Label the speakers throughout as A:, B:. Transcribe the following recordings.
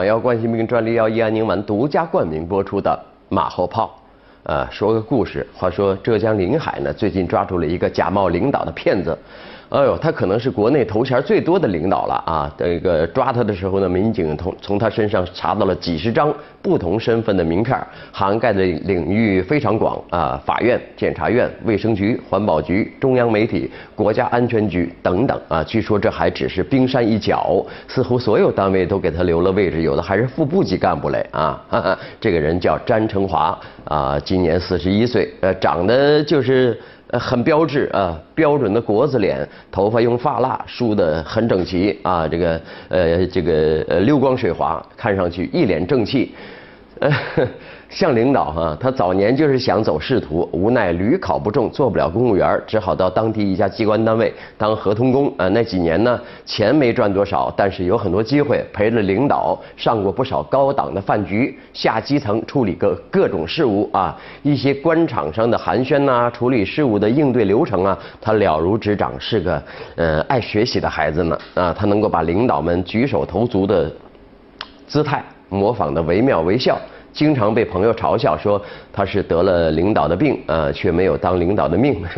A: 党药冠心病专利药益安宁丸独家冠名播出的《马后炮》。呃，说个故事。话说浙江临海呢，最近抓住了一个假冒领导的骗子。哎呦，他可能是国内头衔最多的领导了啊！这个抓他的时候呢，民警从从他身上查到了几十张不同身份的名片，涵盖的领域非常广啊，法院、检察院、卫生局、环保局、中央媒体、国家安全局等等啊。据说这还只是冰山一角，似乎所有单位都给他留了位置，有的还是副部级干部嘞啊！哈哈，这个人叫詹成华啊，今年四十一岁，呃，长得就是。呃，很标致啊，标准的国字脸，头发用发蜡梳得很整齐啊，这个呃，这个呃溜光水滑，看上去一脸正气。呃，像领导哈，他早年就是想走仕途，无奈屡考不中，做不了公务员，只好到当地一家机关单位当合同工。啊，那几年呢，钱没赚多少，但是有很多机会，陪着领导上过不少高档的饭局，下基层处理各各种事务啊，一些官场上的寒暄呐，处理事务的应对流程啊，他了如指掌，是个呃爱学习的孩子呢。啊，他能够把领导们举手投足的姿态。模仿的惟妙惟肖，经常被朋友嘲笑说他是得了领导的病，呃，却没有当领导的命。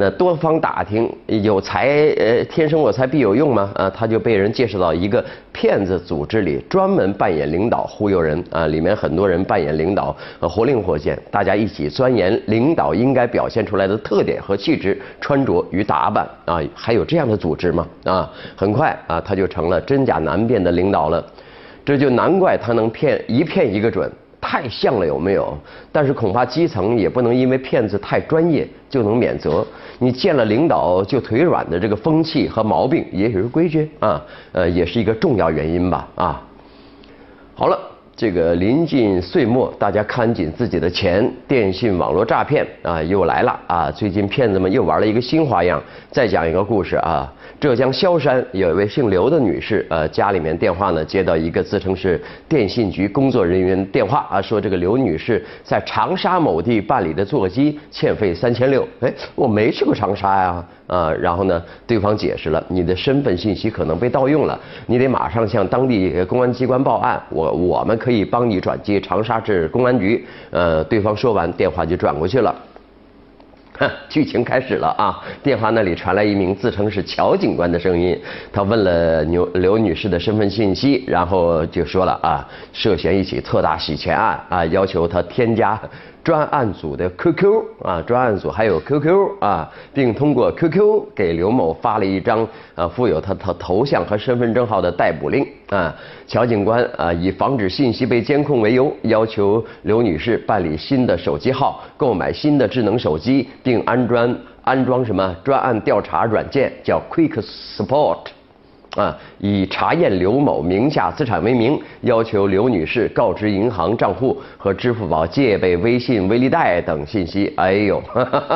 A: 那多方打听，有才，呃，天生我材必有用吗？啊，他就被人介绍到一个骗子组织里，专门扮演领导忽悠人。啊，里面很多人扮演领导，活灵活现，大家一起钻研领导应该表现出来的特点和气质、穿着与打扮。啊，还有这样的组织吗？啊，很快啊，他就成了真假难辨的领导了。这就难怪他能骗一骗一个准，太像了有没有？但是恐怕基层也不能因为骗子太专业就能免责。你见了领导就腿软的这个风气和毛病，也许是规矩啊，呃，也是一个重要原因吧啊。好了。这个临近岁末，大家看紧自己的钱。电信网络诈骗啊，又来了啊！最近骗子们又玩了一个新花样。再讲一个故事啊，浙江萧山有一位姓刘的女士，呃，家里面电话呢接到一个自称是电信局工作人员电话啊，说这个刘女士在长沙某地办理的座机欠费三千六。哎，我没去过长沙呀。啊，然后呢，对方解释了，你的身份信息可能被盗用了，你得马上向当地公安机关报案，我我们可可以帮你转接长沙市公安局。呃，对方说完，电话就转过去了。剧情开始了啊，电话那里传来一名自称是乔警官的声音，他问了刘刘女士的身份信息，然后就说了啊，涉嫌一起特大洗钱案啊，要求他添加。专案组的 QQ 啊，专案组还有 QQ 啊，并通过 QQ 给刘某发了一张啊附有他他头像和身份证号的逮捕令啊。乔警官啊，以防止信息被监控为由，要求刘女士办理新的手机号，购买新的智能手机，并安装安装什么专案调查软件，叫 Quick Support。啊，以查验刘某名下资产为名，要求刘女士告知银行账户和支付宝借呗、微信、微粒贷等信息。哎呦，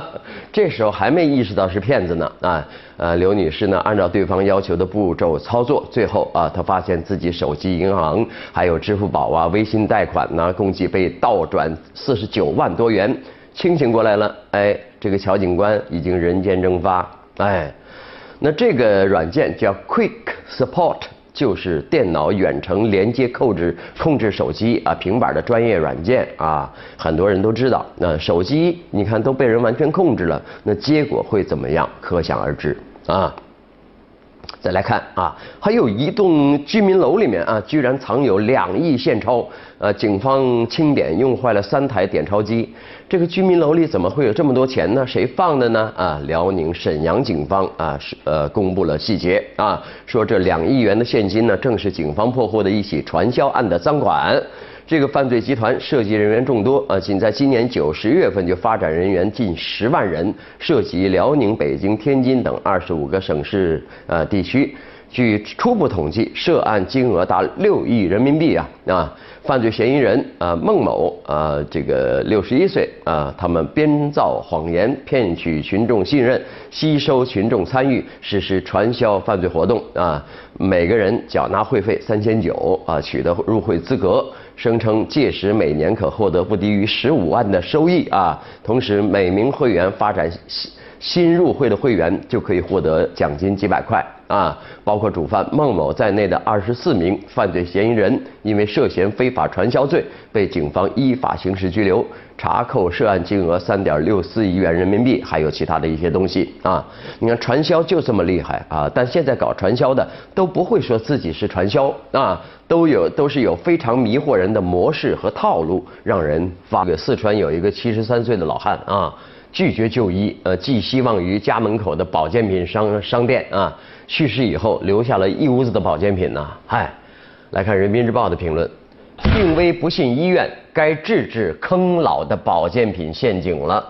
A: 这时候还没意识到是骗子呢。啊，呃，刘女士呢，按照对方要求的步骤操作，最后啊，她发现自己手机银行还有支付宝啊、微信贷款呢，共计被盗转四十九万多元。清醒过来了，哎，这个乔警官已经人间蒸发，哎。那这个软件叫 Quick Support，就是电脑远程连接控制控制手机啊平板的专业软件啊，很多人都知道。那手机你看都被人完全控制了，那结果会怎么样？可想而知啊。再来看啊，还有一栋居民楼里面啊，居然藏有两亿现钞。呃，警方清点用坏了三台点钞机。这个居民楼里怎么会有这么多钱呢？谁放的呢？啊，辽宁沈阳警方啊是呃公布了细节啊，说这两亿元的现金呢，正是警方破获的一起传销案的赃款。这个犯罪集团涉及人员众多啊，仅在今年九十月份就发展人员近十万人，涉及辽宁、北京、天津等二十五个省市呃地区。据初步统计，涉案金额达六亿人民币啊啊！犯罪嫌疑人啊孟某啊，这个六十一岁啊，他们编造谎言骗取群众信任，吸收群众参与，实施传销犯罪活动啊。每个人缴纳会费三千九啊，取得入会资格，声称届时每年可获得不低于十五万的收益啊。同时，每名会员发展。新入会的会员就可以获得奖金几百块啊！包括主犯孟某在内的二十四名犯罪嫌疑人，因为涉嫌非法传销罪，被警方依法刑事拘留，查扣涉案金额三点六四亿元人民币，还有其他的一些东西啊！你看传销就这么厉害啊！但现在搞传销的都不会说自己是传销啊，都有都是有非常迷惑人的模式和套路，让人发。个四川有一个七十三岁的老汉啊。拒绝就医，呃，寄希望于家门口的保健品商商店啊。去世以后留下了一屋子的保健品呢。嗨，来看人民日报的评论：病危不信医院，该治治坑老的保健品陷阱了。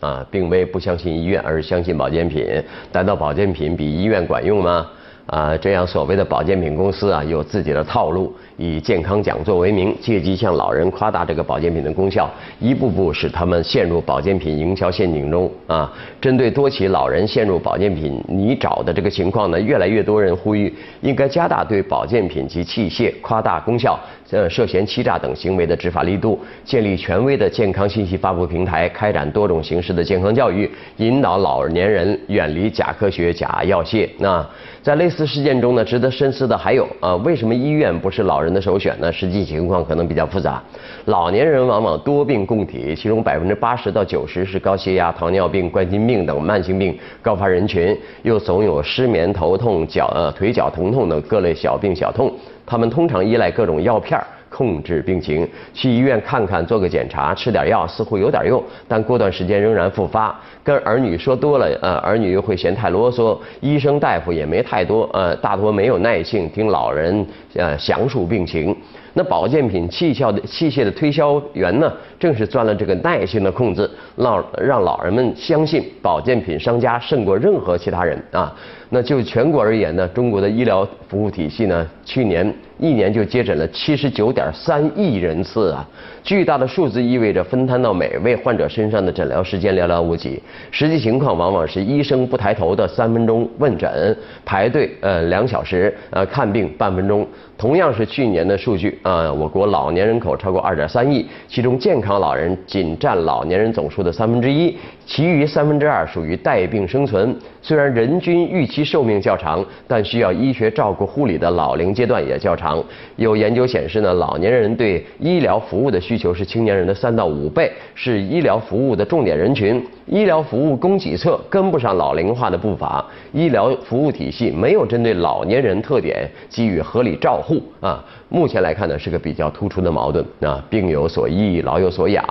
A: 啊，病危不相信医院，而相信保健品。难道保健品比医院管用吗？啊，这样所谓的保健品公司啊，有自己的套路。以健康讲座为名，借机向老人夸大这个保健品的功效，一步步使他们陷入保健品营销陷阱中啊！针对多起老人陷入保健品泥沼的这个情况呢，越来越多人呼吁应该加大对保健品及器械夸大功效、呃涉嫌欺诈等行为的执法力度，建立权威的健康信息发布平台，开展多种形式的健康教育，引导老年人远离假科学、假药械。那在类似次事件中呢，值得深思的还有啊，为什么医院不是老？人的首选呢？实际情况可能比较复杂。老年人往往多病共体，其中百分之八十到九十是高血压、糖尿病、冠心病等慢性病高发人群，又总有失眠、头痛、脚呃腿脚疼痛等各类小病小痛。他们通常依赖各种药片儿控制病情，去医院看看、做个检查、吃点药，似乎有点用，但过段时间仍然复发。跟儿女说多了，呃，儿女又会嫌太啰嗦。医生大夫也没太多，呃，大多没有耐性听老人呃详述病情。那保健品器效的器械的推销员呢，正是钻了这个耐性的空子，让让老人们相信保健品商家胜过任何其他人啊。那就全国而言呢，中国的医疗服务体系呢，去年一年就接诊了七十九点三亿人次啊，巨大的数字意味着分摊到每位患者身上的诊疗时间寥寥无几。实际情况往往是医生不抬头的三分钟问诊，排队呃两小时，呃看病半分钟。同样是去年的数据啊，我国老年人口超过二点三亿，其中健康老人仅占老年人总数的三分之一，其余三分之二属于带病生存。虽然人均预期寿命较长，但需要医学照顾护理的老龄阶段也较长。有研究显示呢，老年人对医疗服务的需求是青年人的三到五倍，是医疗服务的重点人群。医疗服务供给侧跟不上老龄化的步伐，医疗服务体系没有针对老年人特点给予合理照护啊。目前来看呢，是个比较突出的矛盾啊。病有所医，老有所养，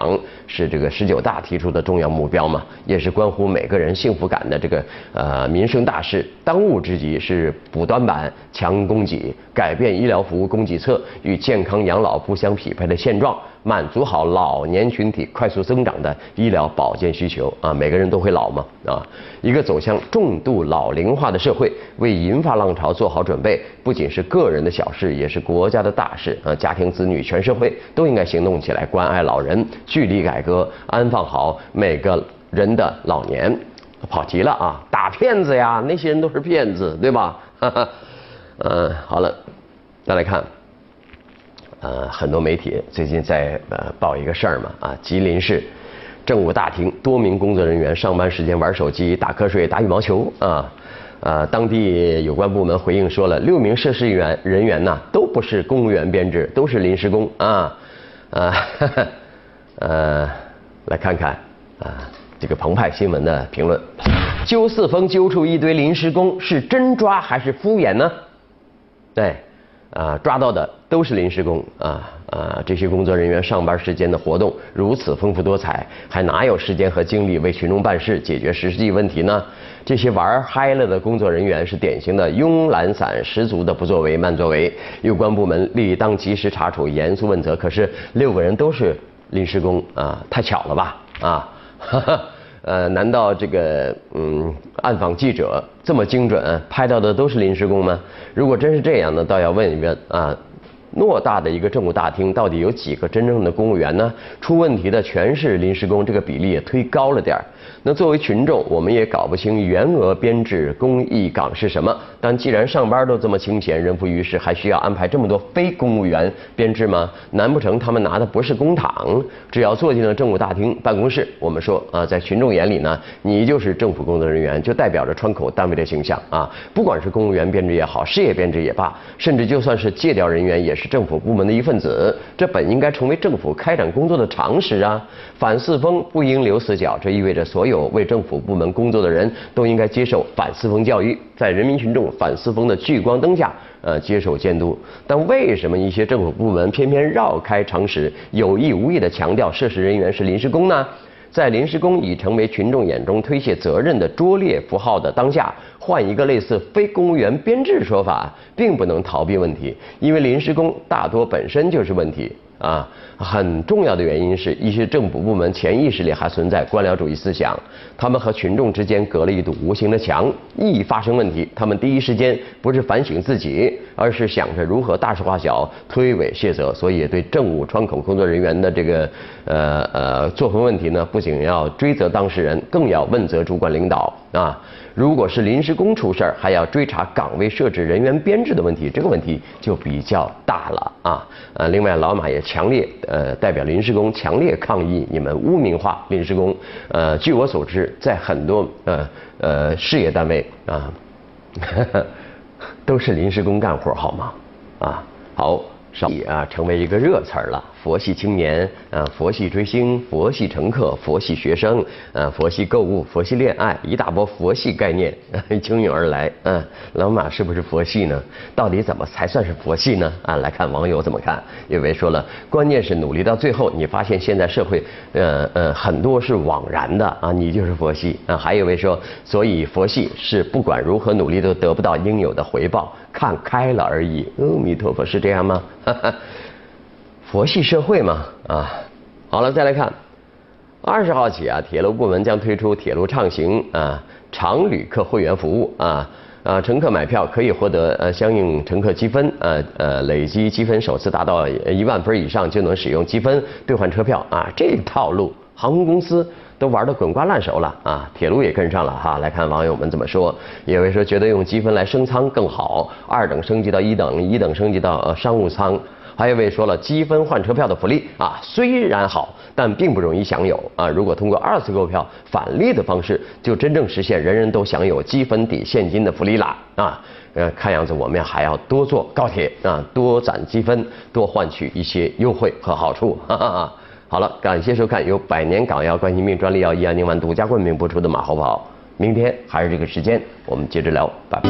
A: 是这个十九大提出的重要目标嘛，也是关乎每个人幸福感的这个呃民生大事。当务之急是补短板、强供给，改变医疗服务供给侧与健康养老不相匹配的现状。满足好老年群体快速增长的医疗保健需求啊，每个人都会老嘛啊，一个走向重度老龄化的社会，为银发浪潮做好准备，不仅是个人的小事，也是国家的大事啊！家庭、子女、全社会都应该行动起来，关爱老人，聚力改革，安放好每个人的老年。跑题了啊，打骗子呀，那些人都是骗子，对吧？哈哈嗯，好了，再来看。呃，很多媒体最近在呃报一个事儿嘛，啊，吉林市政务大厅多名工作人员上班时间玩手机、打瞌睡、打羽毛球啊，啊，当地有关部门回应说了，六名涉事员人员呢都不是公务员编制，都是临时工啊，啊，呃，来看看啊这个澎湃新闻的评论，揪四风揪出一堆临时工，是真抓还是敷衍呢？对。啊，抓到的都是临时工啊啊！这些工作人员上班时间的活动如此丰富多彩，还哪有时间和精力为群众办事、解决实际问题呢？这些玩嗨了的工作人员是典型的慵懒散十足的不作为、慢作为。有关部门理当及时查处、严肃问责。可是六个人都是临时工啊，太巧了吧啊！哈哈。呃，难道这个嗯，暗访记者这么精准，拍到的都是临时工吗？如果真是这样呢，倒要问一问啊，偌大的一个政务大厅，到底有几个真正的公务员呢？出问题的全是临时工，这个比例也忒高了点儿。那作为群众，我们也搞不清员额编制公益岗是什么。但既然上班都这么清闲，人浮于事，还需要安排这么多非公务员编制吗？难不成他们拿的不是公帑？只要坐进了政务大厅办公室，我们说啊，在群众眼里呢，你就是政府工作人员，就代表着窗口单位的形象啊。不管是公务员编制也好，事业编制也罢，甚至就算是借调人员，也是政府部门的一份子。这本应该成为政府开展工作的常识啊。反四风不应留死角，这意味着所有为政府部门工作的人都应该接受反四风教育，在人民群众反四风的聚光灯下，呃，接受监督。但为什么一些政府部门偏偏绕开常识，有意无意地强调涉事人员是临时工呢？在临时工已成为群众眼中推卸责任的拙劣符号的当下，换一个类似非公务员编制说法，并不能逃避问题，因为临时工大多本身就是问题。啊，很重要的原因是一些政府部门潜意识里还存在官僚主义思想，他们和群众之间隔了一堵无形的墙。一发生问题，他们第一时间不是反省自己，而是想着如何大事化小、推诿卸责。所以，对政务窗口工作人员的这个呃呃作风问题呢，不仅要追责当事人，更要问责主管领导啊。如果是临时工出事儿，还要追查岗位设置、人员编制的问题，这个问题就比较大了啊。呃，另外，老马也强烈呃代表临时工强烈抗议你们污名化临时工。呃，据我所知，在很多呃呃事业单位啊，都是临时工干活，好吗？啊，好。少啊，成为一个热词儿了。佛系青年，啊，佛系追星，佛系乘客，佛系学生，啊，佛系购物，佛系恋爱，一大波佛系概念汹涌而来。嗯，老马是不是佛系呢？到底怎么才算是佛系呢？啊，来看网友怎么看。有位说了，关键是努力到最后，你发现现在社会，呃呃，很多是枉然的啊，你就是佛系啊。还有位说，所以佛系是不管如何努力都得不到应有的回报。看开了而已，阿弥陀佛，是这样吗？哈 哈佛系社会嘛，啊，好了，再来看，二十号起啊，铁路部门将推出铁路畅行啊常旅客会员服务啊啊，乘客买票可以获得呃相应乘客积分，呃呃，累积积分首次达到一万分以上就能使用积分兑换车票啊，这套路航空公司。都玩得滚瓜烂熟了啊！铁路也跟上了哈。来看网友们怎么说，有位说觉得用积分来升舱更好，二等升级到一等，一等升级到商务舱。还有一位说了，积分换车票的福利啊，虽然好，但并不容易享有啊。如果通过二次购票返利的方式，就真正实现人人都享有积分抵现金的福利啦啊！呃，看样子我们还要多坐高铁啊，多攒积分，多换取一些优惠和好处。哈哈哈。好了，感谢收看由百年港药冠心病专利药益安宁丸独家冠名播出的马后炮。明天还是这个时间，我们接着聊，拜拜。